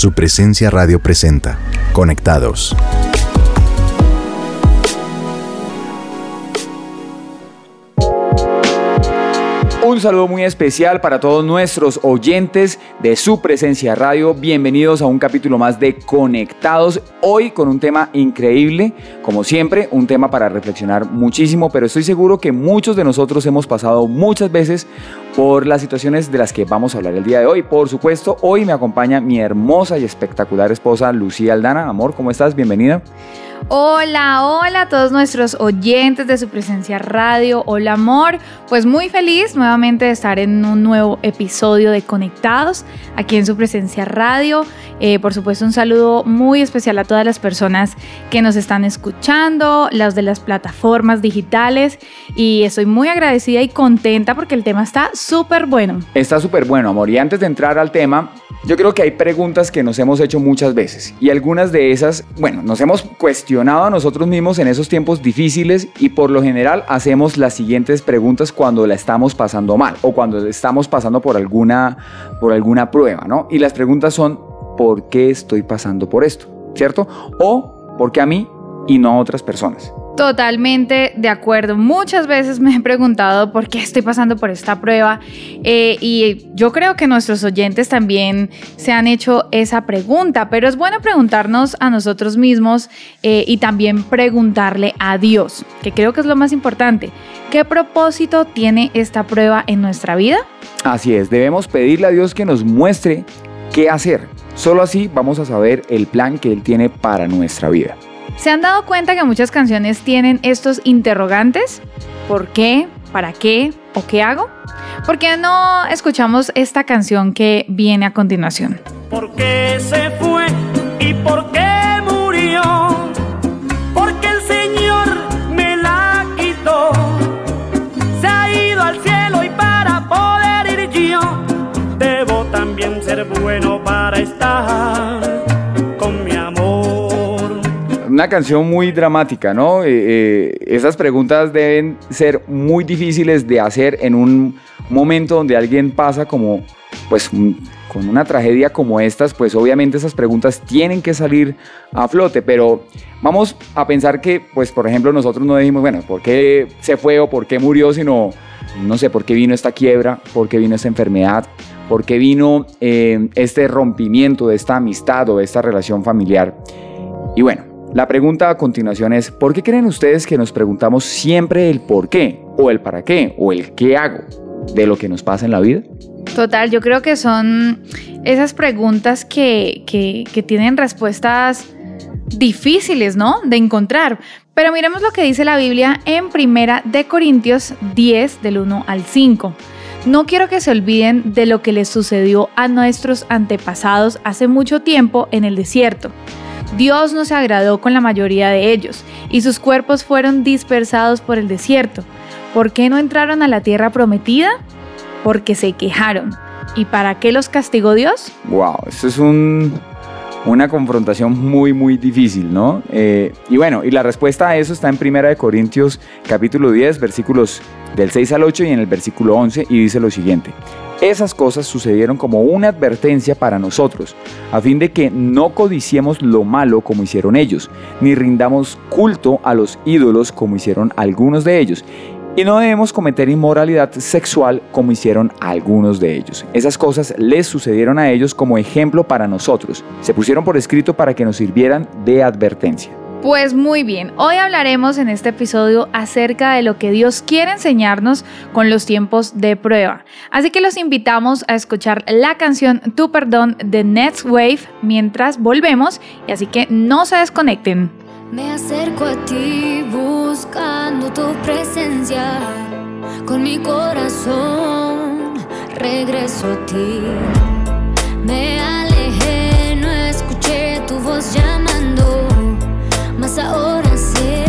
Su presencia radio presenta. Conectados. Un saludo muy especial para todos nuestros oyentes de su presencia radio. Bienvenidos a un capítulo más de Conectados. Hoy con un tema increíble, como siempre, un tema para reflexionar muchísimo, pero estoy seguro que muchos de nosotros hemos pasado muchas veces por las situaciones de las que vamos a hablar el día de hoy. Por supuesto, hoy me acompaña mi hermosa y espectacular esposa Lucía Aldana. Amor, ¿cómo estás? Bienvenida. Hola, hola a todos nuestros oyentes de su presencia radio. Hola amor, pues muy feliz nuevamente de estar en un nuevo episodio de Conectados aquí en su presencia radio. Eh, por supuesto un saludo muy especial a todas las personas que nos están escuchando, las de las plataformas digitales y estoy muy agradecida y contenta porque el tema está súper bueno. Está súper bueno amor y antes de entrar al tema, yo creo que hay preguntas que nos hemos hecho muchas veces y algunas de esas, bueno, nos hemos cuestionado a nosotros mismos en esos tiempos difíciles y por lo general hacemos las siguientes preguntas cuando la estamos pasando mal o cuando estamos pasando por alguna, por alguna prueba, ¿no? Y las preguntas son, ¿por qué estoy pasando por esto? ¿Cierto? O, ¿por qué a mí y no a otras personas? Totalmente de acuerdo. Muchas veces me he preguntado por qué estoy pasando por esta prueba eh, y yo creo que nuestros oyentes también se han hecho esa pregunta, pero es bueno preguntarnos a nosotros mismos eh, y también preguntarle a Dios, que creo que es lo más importante. ¿Qué propósito tiene esta prueba en nuestra vida? Así es, debemos pedirle a Dios que nos muestre qué hacer. Solo así vamos a saber el plan que Él tiene para nuestra vida. ¿Se han dado cuenta que muchas canciones tienen estos interrogantes? ¿Por qué? ¿Para qué? ¿O qué hago? ¿Por qué no escuchamos esta canción que viene a continuación? ¿Por qué se fue y por qué murió? Porque el Señor me la quitó. Se ha ido al cielo y para poder ir yo, debo también ser bueno para estar una canción muy dramática, ¿no? Eh, eh, esas preguntas deben ser muy difíciles de hacer en un momento donde alguien pasa como, pues, con una tragedia como estas, pues obviamente esas preguntas tienen que salir a flote, pero vamos a pensar que, pues, por ejemplo, nosotros no decimos, bueno, ¿por qué se fue o por qué murió? Sino, no sé, ¿por qué vino esta quiebra? ¿Por qué vino esta enfermedad? ¿Por qué vino eh, este rompimiento de esta amistad o de esta relación familiar? Y bueno, la pregunta a continuación es, ¿por qué creen ustedes que nos preguntamos siempre el por qué, o el para qué, o el qué hago de lo que nos pasa en la vida? Total, yo creo que son esas preguntas que, que, tienen respuestas difíciles, ¿no? De encontrar. Pero miremos lo que dice la Biblia en Primera de Corintios 10 del 1 al 5. No quiero que se olviden de lo que les sucedió a nuestros antepasados hace mucho tiempo en el desierto Dios no se agradó con la mayoría de ellos, y sus cuerpos fueron dispersados por el desierto. ¿Por qué no entraron a la tierra prometida? Porque se quejaron. ¿Y para qué los castigó Dios? Wow, eso es un, una confrontación muy, muy difícil, ¿no? Eh, y bueno, y la respuesta a eso está en 1 Corintios capítulo 10, versículos del 6 al 8 y en el versículo 11, y dice lo siguiente. Esas cosas sucedieron como una advertencia para nosotros, a fin de que no codiciemos lo malo como hicieron ellos, ni rindamos culto a los ídolos como hicieron algunos de ellos, y no debemos cometer inmoralidad sexual como hicieron algunos de ellos. Esas cosas les sucedieron a ellos como ejemplo para nosotros. Se pusieron por escrito para que nos sirvieran de advertencia. Pues muy bien, hoy hablaremos en este episodio acerca de lo que Dios quiere enseñarnos con los tiempos de prueba. Así que los invitamos a escuchar la canción Tu Perdón de Next Wave mientras volvemos y así que no se desconecten. Me acerco a ti buscando tu presencia con mi corazón regreso a ti. Me alejé, no escuché tu voz llamando ahora sé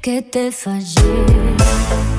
que te fallé.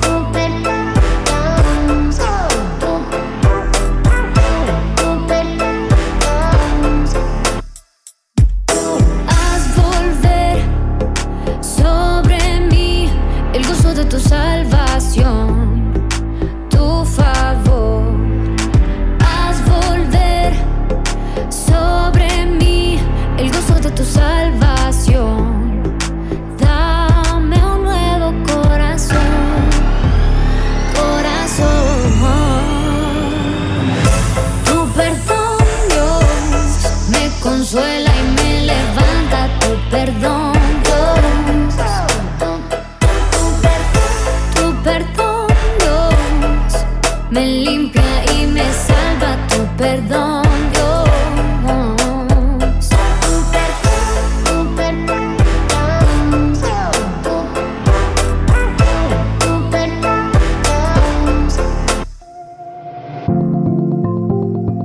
me limpia y me salva tu perdón. Dios.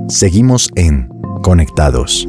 Seguimos en Conectados.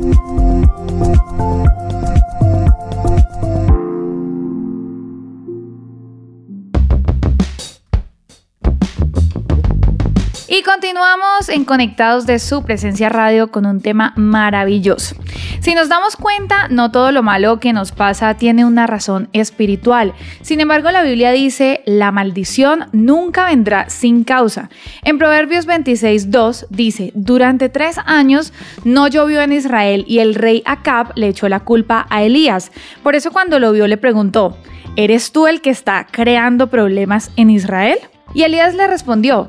Conectados de su presencia radio con un tema maravilloso. Si nos damos cuenta, no todo lo malo que nos pasa tiene una razón espiritual. Sin embargo, la Biblia dice, la maldición nunca vendrá sin causa. En Proverbios 26, 2 dice, durante tres años no llovió en Israel y el rey Acab le echó la culpa a Elías. Por eso cuando lo vio le preguntó, ¿eres tú el que está creando problemas en Israel? Y Elías le respondió,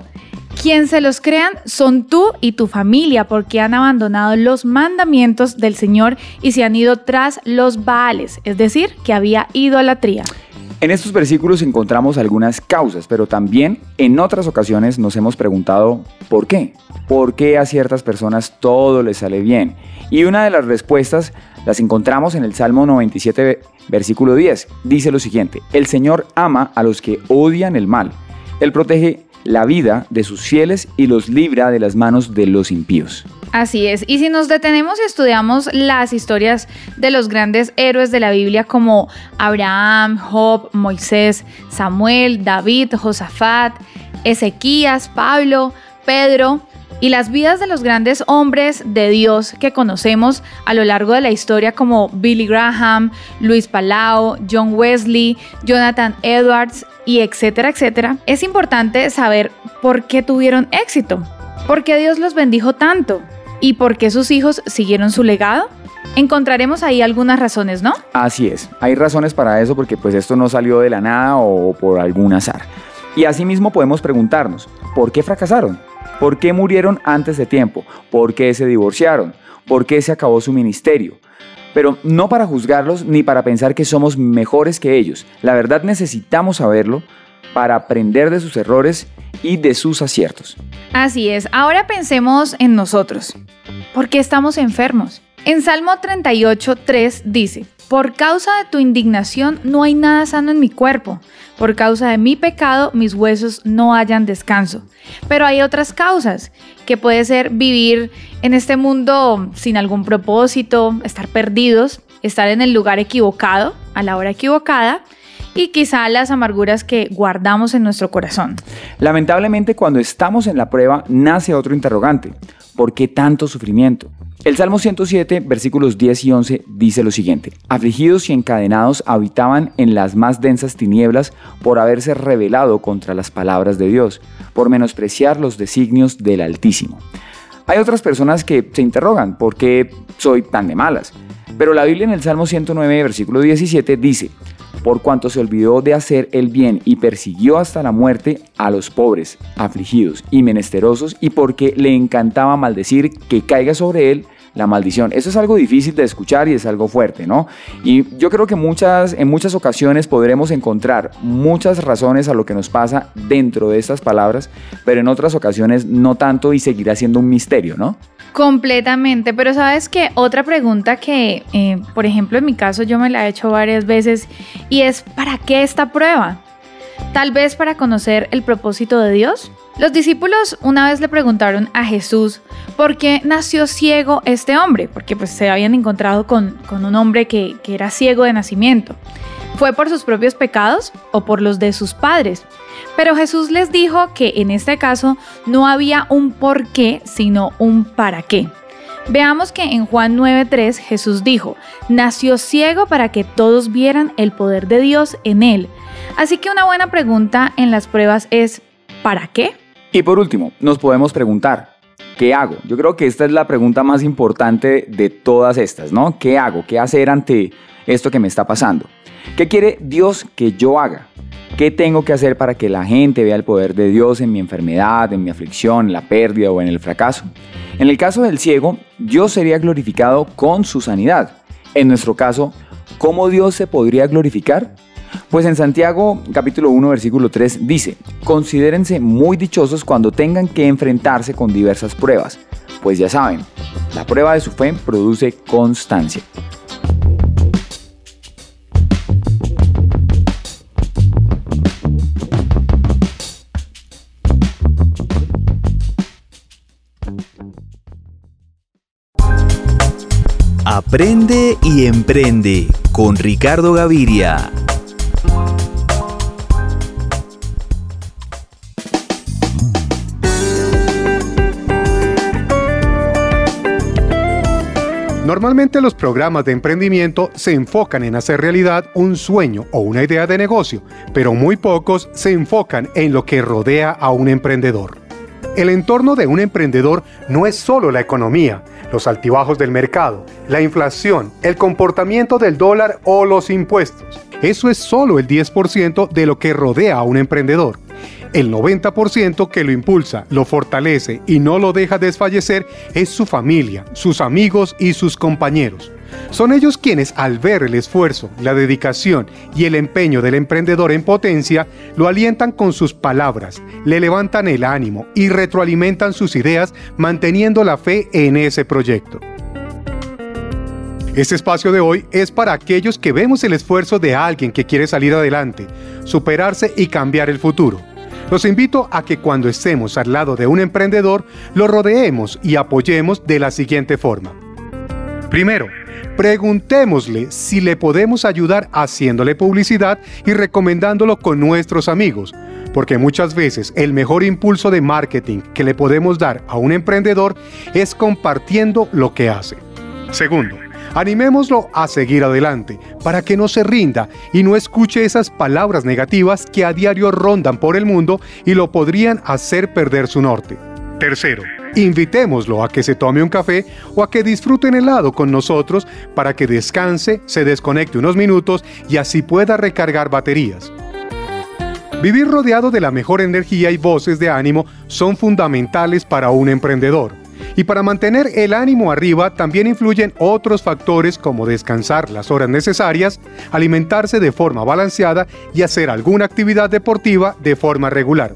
quien se los crean son tú y tu familia porque han abandonado los mandamientos del Señor y se han ido tras los Baales, es decir, que había idolatría. En estos versículos encontramos algunas causas, pero también en otras ocasiones nos hemos preguntado ¿por qué? ¿Por qué a ciertas personas todo les sale bien? Y una de las respuestas las encontramos en el Salmo 97, versículo 10. Dice lo siguiente, el Señor ama a los que odian el mal. Él protege la vida de sus fieles y los libra de las manos de los impíos. Así es, y si nos detenemos y estudiamos las historias de los grandes héroes de la Biblia como Abraham, Job, Moisés, Samuel, David, Josafat, Ezequías, Pablo, Pedro, y las vidas de los grandes hombres de Dios que conocemos a lo largo de la historia como Billy Graham, Luis Palau, John Wesley, Jonathan Edwards y etcétera, etcétera, es importante saber por qué tuvieron éxito, por qué Dios los bendijo tanto y por qué sus hijos siguieron su legado. Encontraremos ahí algunas razones, ¿no? Así es, hay razones para eso porque pues esto no salió de la nada o por algún azar. Y asimismo podemos preguntarnos, ¿por qué fracasaron? ¿Por qué murieron antes de tiempo? ¿Por qué se divorciaron? ¿Por qué se acabó su ministerio? Pero no para juzgarlos ni para pensar que somos mejores que ellos. La verdad necesitamos saberlo para aprender de sus errores y de sus aciertos. Así es, ahora pensemos en nosotros. ¿Por qué estamos enfermos? En Salmo 38, 3 dice, por causa de tu indignación no hay nada sano en mi cuerpo. Por causa de mi pecado mis huesos no hallan descanso. Pero hay otras causas, que puede ser vivir en este mundo sin algún propósito, estar perdidos, estar en el lugar equivocado, a la hora equivocada, y quizá las amarguras que guardamos en nuestro corazón. Lamentablemente cuando estamos en la prueba nace otro interrogante. ¿Por qué tanto sufrimiento? El Salmo 107, versículos 10 y 11 dice lo siguiente, Afligidos y encadenados habitaban en las más densas tinieblas por haberse rebelado contra las palabras de Dios, por menospreciar los designios del Altísimo. Hay otras personas que se interrogan, ¿por qué soy tan de malas? Pero la Biblia en el Salmo 109, versículo 17 dice, por cuanto se olvidó de hacer el bien y persiguió hasta la muerte a los pobres, afligidos y menesterosos, y porque le encantaba maldecir que caiga sobre él la maldición. Eso es algo difícil de escuchar y es algo fuerte, ¿no? Y yo creo que muchas, en muchas ocasiones podremos encontrar muchas razones a lo que nos pasa dentro de estas palabras, pero en otras ocasiones no tanto y seguirá siendo un misterio, ¿no? Completamente, pero sabes que otra pregunta que, eh, por ejemplo, en mi caso yo me la he hecho varias veces y es, ¿para qué esta prueba? Tal vez para conocer el propósito de Dios. Los discípulos una vez le preguntaron a Jesús por qué nació ciego este hombre, porque pues se habían encontrado con, con un hombre que, que era ciego de nacimiento. ¿Fue por sus propios pecados o por los de sus padres? Pero Jesús les dijo que en este caso no había un por qué, sino un para qué. Veamos que en Juan 9:3 Jesús dijo, nació ciego para que todos vieran el poder de Dios en él. Así que una buena pregunta en las pruebas es, ¿para qué? Y por último, nos podemos preguntar, ¿qué hago? Yo creo que esta es la pregunta más importante de todas estas, ¿no? ¿Qué hago? ¿Qué hacer ante esto que me está pasando? ¿Qué quiere Dios que yo haga? ¿Qué tengo que hacer para que la gente vea el poder de Dios en mi enfermedad, en mi aflicción, en la pérdida o en el fracaso? En el caso del ciego, Dios sería glorificado con su sanidad. En nuestro caso, ¿cómo Dios se podría glorificar? Pues en Santiago capítulo 1 versículo 3 dice, considérense muy dichosos cuando tengan que enfrentarse con diversas pruebas, pues ya saben, la prueba de su fe produce constancia. Aprende y emprende con Ricardo Gaviria. Normalmente los programas de emprendimiento se enfocan en hacer realidad un sueño o una idea de negocio, pero muy pocos se enfocan en lo que rodea a un emprendedor. El entorno de un emprendedor no es solo la economía, los altibajos del mercado, la inflación, el comportamiento del dólar o los impuestos. Eso es solo el 10% de lo que rodea a un emprendedor. El 90% que lo impulsa, lo fortalece y no lo deja desfallecer es su familia, sus amigos y sus compañeros. Son ellos quienes al ver el esfuerzo, la dedicación y el empeño del emprendedor en potencia, lo alientan con sus palabras, le levantan el ánimo y retroalimentan sus ideas manteniendo la fe en ese proyecto. Este espacio de hoy es para aquellos que vemos el esfuerzo de alguien que quiere salir adelante, superarse y cambiar el futuro. Los invito a que cuando estemos al lado de un emprendedor, lo rodeemos y apoyemos de la siguiente forma. Primero, preguntémosle si le podemos ayudar haciéndole publicidad y recomendándolo con nuestros amigos, porque muchas veces el mejor impulso de marketing que le podemos dar a un emprendedor es compartiendo lo que hace. Segundo, Animémoslo a seguir adelante, para que no se rinda y no escuche esas palabras negativas que a diario rondan por el mundo y lo podrían hacer perder su norte. Tercero, invitémoslo a que se tome un café o a que disfrute un helado con nosotros para que descanse, se desconecte unos minutos y así pueda recargar baterías. Vivir rodeado de la mejor energía y voces de ánimo son fundamentales para un emprendedor. Y para mantener el ánimo arriba también influyen otros factores como descansar las horas necesarias, alimentarse de forma balanceada y hacer alguna actividad deportiva de forma regular.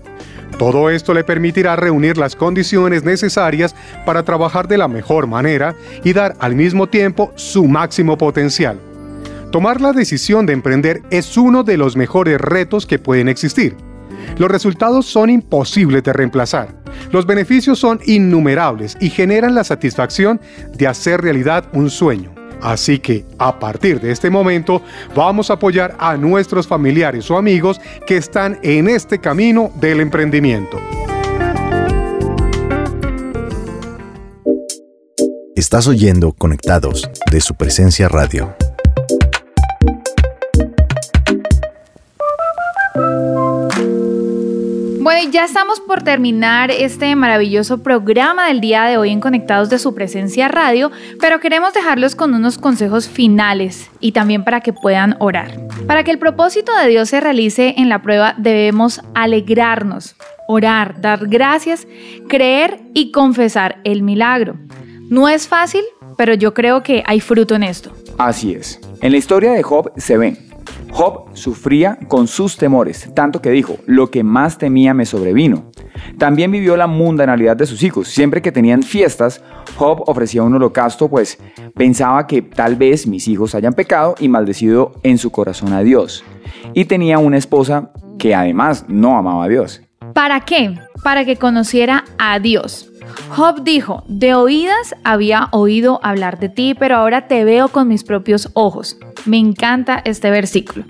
Todo esto le permitirá reunir las condiciones necesarias para trabajar de la mejor manera y dar al mismo tiempo su máximo potencial. Tomar la decisión de emprender es uno de los mejores retos que pueden existir. Los resultados son imposibles de reemplazar. Los beneficios son innumerables y generan la satisfacción de hacer realidad un sueño. Así que a partir de este momento vamos a apoyar a nuestros familiares o amigos que están en este camino del emprendimiento. Estás oyendo Conectados de su presencia radio. Ya estamos por terminar este maravilloso programa del día de hoy en Conectados de su presencia radio, pero queremos dejarlos con unos consejos finales y también para que puedan orar. Para que el propósito de Dios se realice en la prueba debemos alegrarnos, orar, dar gracias, creer y confesar el milagro. No es fácil, pero yo creo que hay fruto en esto. Así es. En la historia de Job se ven Job sufría con sus temores, tanto que dijo, lo que más temía me sobrevino. También vivió la mundanalidad de sus hijos. Siempre que tenían fiestas, Job ofrecía un holocausto, pues pensaba que tal vez mis hijos hayan pecado y maldecido en su corazón a Dios. Y tenía una esposa que además no amaba a Dios. ¿Para qué? Para que conociera a Dios. Job dijo, de oídas había oído hablar de ti, pero ahora te veo con mis propios ojos. Me encanta este versículo.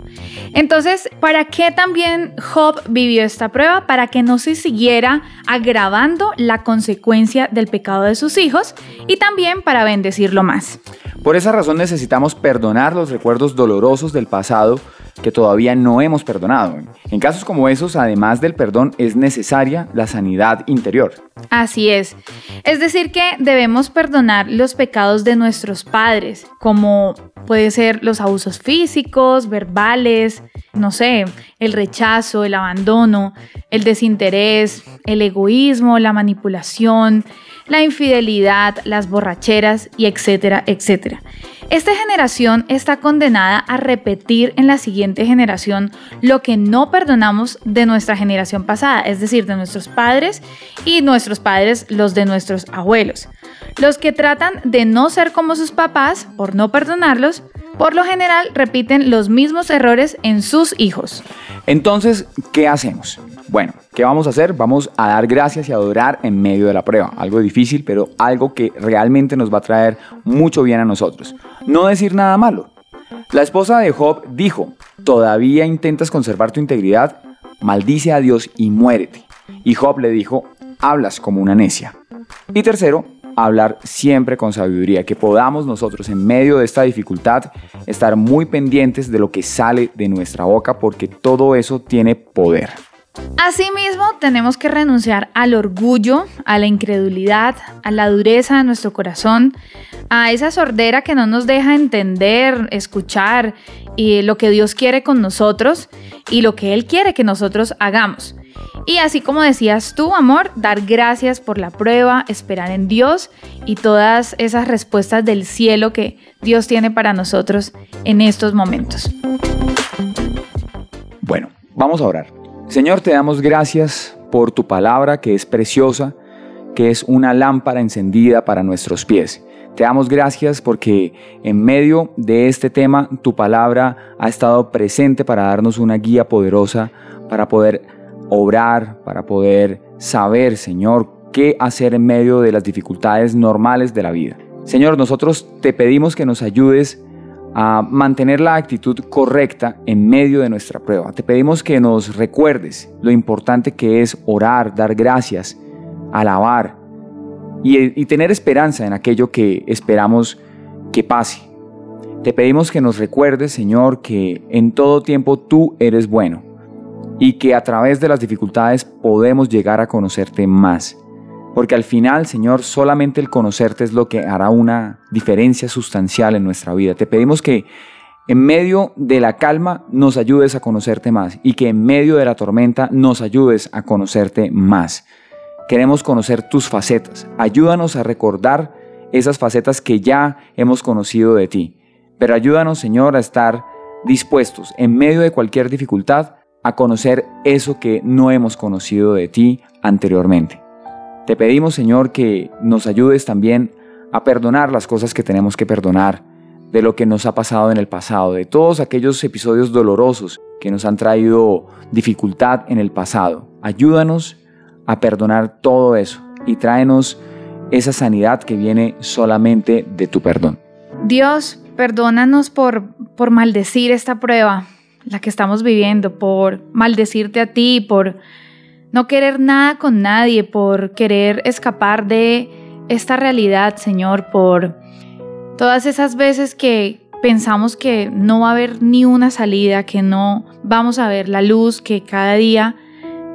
Entonces, ¿para qué también Job vivió esta prueba? Para que no se siguiera agravando la consecuencia del pecado de sus hijos y también para bendecirlo más. Por esa razón necesitamos perdonar los recuerdos dolorosos del pasado que todavía no hemos perdonado. En casos como esos, además del perdón, es necesaria la sanidad interior. Así es. Es decir, que debemos perdonar los pecados de nuestros padres, como puede ser los abusos físicos, verbales, no sé, el rechazo, el abandono, el desinterés, el egoísmo, la manipulación, la infidelidad, las borracheras y etcétera, etcétera. Esta generación está condenada a repetir en la siguiente generación lo que no perdonamos de nuestra generación pasada, es decir, de nuestros padres y nuestros padres los de nuestros abuelos. Los que tratan de no ser como sus papás por no perdonarlos, por lo general repiten los mismos errores en sus hijos. Entonces, ¿qué hacemos? Bueno, ¿qué vamos a hacer? Vamos a dar gracias y adorar en medio de la prueba. Algo difícil, pero algo que realmente nos va a traer mucho bien a nosotros. No decir nada malo. La esposa de Job dijo, ¿todavía intentas conservar tu integridad? Maldice a Dios y muérete. Y Job le dijo, hablas como una necia. Y tercero, hablar siempre con sabiduría, que podamos nosotros en medio de esta dificultad estar muy pendientes de lo que sale de nuestra boca, porque todo eso tiene poder. Asimismo, tenemos que renunciar al orgullo, a la incredulidad, a la dureza de nuestro corazón, a esa sordera que no nos deja entender, escuchar y lo que Dios quiere con nosotros y lo que Él quiere que nosotros hagamos. Y así como decías tú, amor, dar gracias por la prueba, esperar en Dios y todas esas respuestas del cielo que Dios tiene para nosotros en estos momentos. Bueno, vamos a orar. Señor, te damos gracias por tu palabra que es preciosa, que es una lámpara encendida para nuestros pies. Te damos gracias porque en medio de este tema tu palabra ha estado presente para darnos una guía poderosa para poder obrar, para poder saber, Señor, qué hacer en medio de las dificultades normales de la vida. Señor, nosotros te pedimos que nos ayudes a mantener la actitud correcta en medio de nuestra prueba. Te pedimos que nos recuerdes lo importante que es orar, dar gracias, alabar y, tener esperanza en aquello que esperamos que pase. Te pedimos que nos recuerdes, Señor, que en todo tiempo tú eres bueno y que a través de las dificultades podemos llegar a conocerte más. Porque al final, Señor, solamente el conocerte es lo que hará una diferencia sustancial en nuestra vida. Te pedimos que en medio de la calma nos ayudes a conocerte más y que en medio de la tormenta nos ayudes a conocerte más. Queremos conocer tus facetas. Ayúdanos a recordar esas facetas que ya hemos conocido de ti. Pero ayúdanos, Señor, a estar dispuestos en medio de cualquier dificultad a conocer eso que no hemos conocido de ti anteriormente. Te pedimos, Señor, que nos ayudes también a perdonar las cosas que tenemos que perdonar, de lo que nos ha pasado en el pasado, de todos aquellos episodios dolorosos que nos han traído dificultad en el pasado. Ayúdanos a perdonar todo eso y tráenos esa sanidad que viene solamente de tu perdón. Dios, perdónanos por, por maldecir esta prueba, la que estamos viviendo, por maldecirte a ti, por no querer nada con nadie, por querer escapar de esta realidad, Señor, por todas esas veces que pensamos que no va a haber ni una salida, que no vamos a ver la luz, que cada día,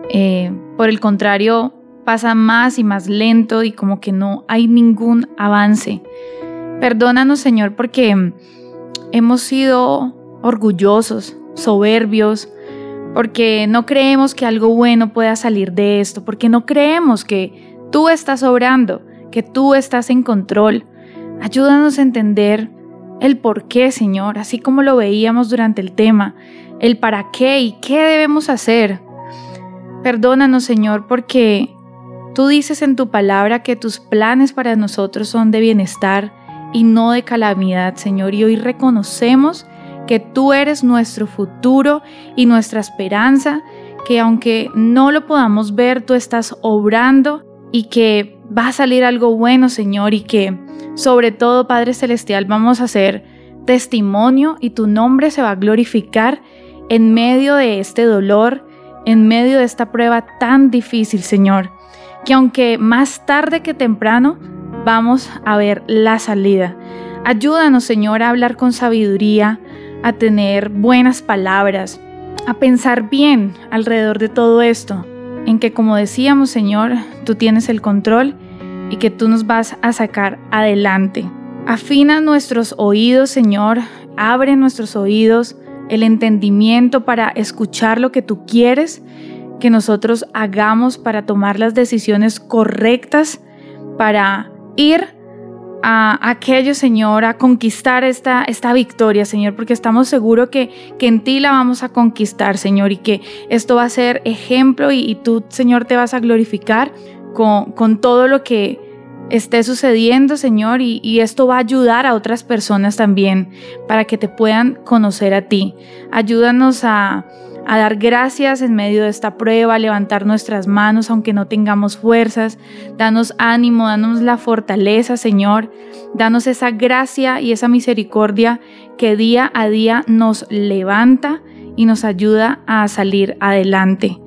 eh, por el contrario, pasa más y más lento y como que no hay ningún avance. Perdónanos, Señor, porque hemos sido orgullosos, soberbios, porque no creemos que algo bueno pueda salir de esto, porque no creemos que tú estás obrando, que tú estás en control. Ayúdanos a entender el por qué, Señor, así como lo veíamos durante el tema, el para qué y qué debemos hacer. Perdónanos, Señor, porque tú dices en tu palabra que tus planes para nosotros son de bienestar y no de calamidad, Señor, y hoy reconocemos que tú eres nuestro futuro y nuestra esperanza, que aunque no lo podamos ver, tú estás obrando y que va a salir algo bueno, Señor, y que sobre todo, Padre Celestial, vamos a hacer testimonio y tu nombre se va a glorificar en medio de este dolor, en medio de esta prueba tan difícil, Señor, que aunque más tarde que temprano, vamos a ver la salida. Ayúdanos, Señor, a hablar con sabiduría, a tener buenas palabras, a pensar bien alrededor de todo esto, en que como decíamos Señor, tú tienes el control y que tú nos vas a sacar adelante. Afina nuestros oídos, Señor, abre nuestros oídos, el entendimiento para escuchar lo que tú quieres que nosotros hagamos para tomar las decisiones correctas, para ir a aquello, Señor, a conquistar esta, esta victoria, Señor, porque estamos seguros que, que en ti la vamos a conquistar, Señor, y que esto va a ser ejemplo y, tú, Señor, te vas a glorificar con, con, todo lo que esté sucediendo, Señor, y, y esto va a ayudar a otras personas también para que te puedan conocer a ti. Ayúdanos a a dar gracias en medio de esta prueba, a levantar nuestras manos aunque no tengamos fuerzas. Danos ánimo, danos la fortaleza, Señor. Danos esa gracia y esa misericordia que día a día nos levanta y nos ayuda a salir adelante.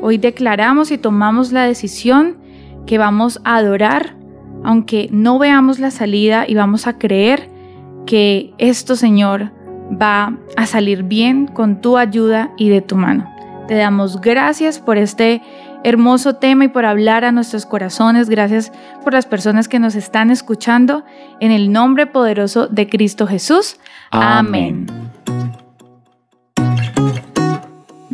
Hoy declaramos y tomamos la decisión que vamos a adorar, aunque no veamos la salida y vamos a creer que esto, Señor, va a salir bien con tu ayuda y de tu mano. Te damos gracias por este hermoso tema y por hablar a nuestros corazones. Gracias por las personas que nos están escuchando. En el nombre poderoso de Cristo Jesús. Amén.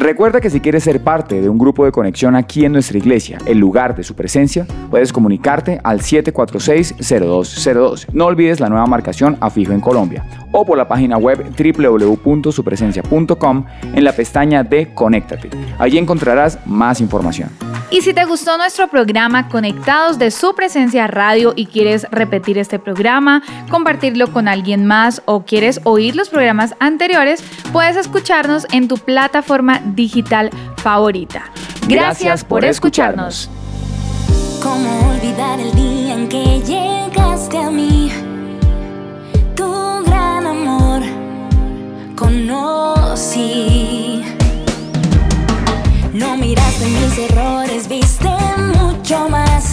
Recuerda que si quieres ser parte de un grupo de conexión aquí en nuestra iglesia, el lugar de su presencia, puedes comunicarte al 746-0202. No olvides la nueva marcación a fijo en Colombia o por la página web www.supresencia.com en la pestaña de Conéctate. Allí encontrarás más información. Y si te gustó nuestro programa Conectados de su presencia radio y quieres repetir este programa, compartirlo con alguien más o quieres oír los programas anteriores, puedes escucharnos en tu plataforma digital favorita. Gracias, por escucharnos. ¿Cómo olvidar el día en que llegaste a mí? Tu gran amor conocí. No miraste mis errores, viste mucho más.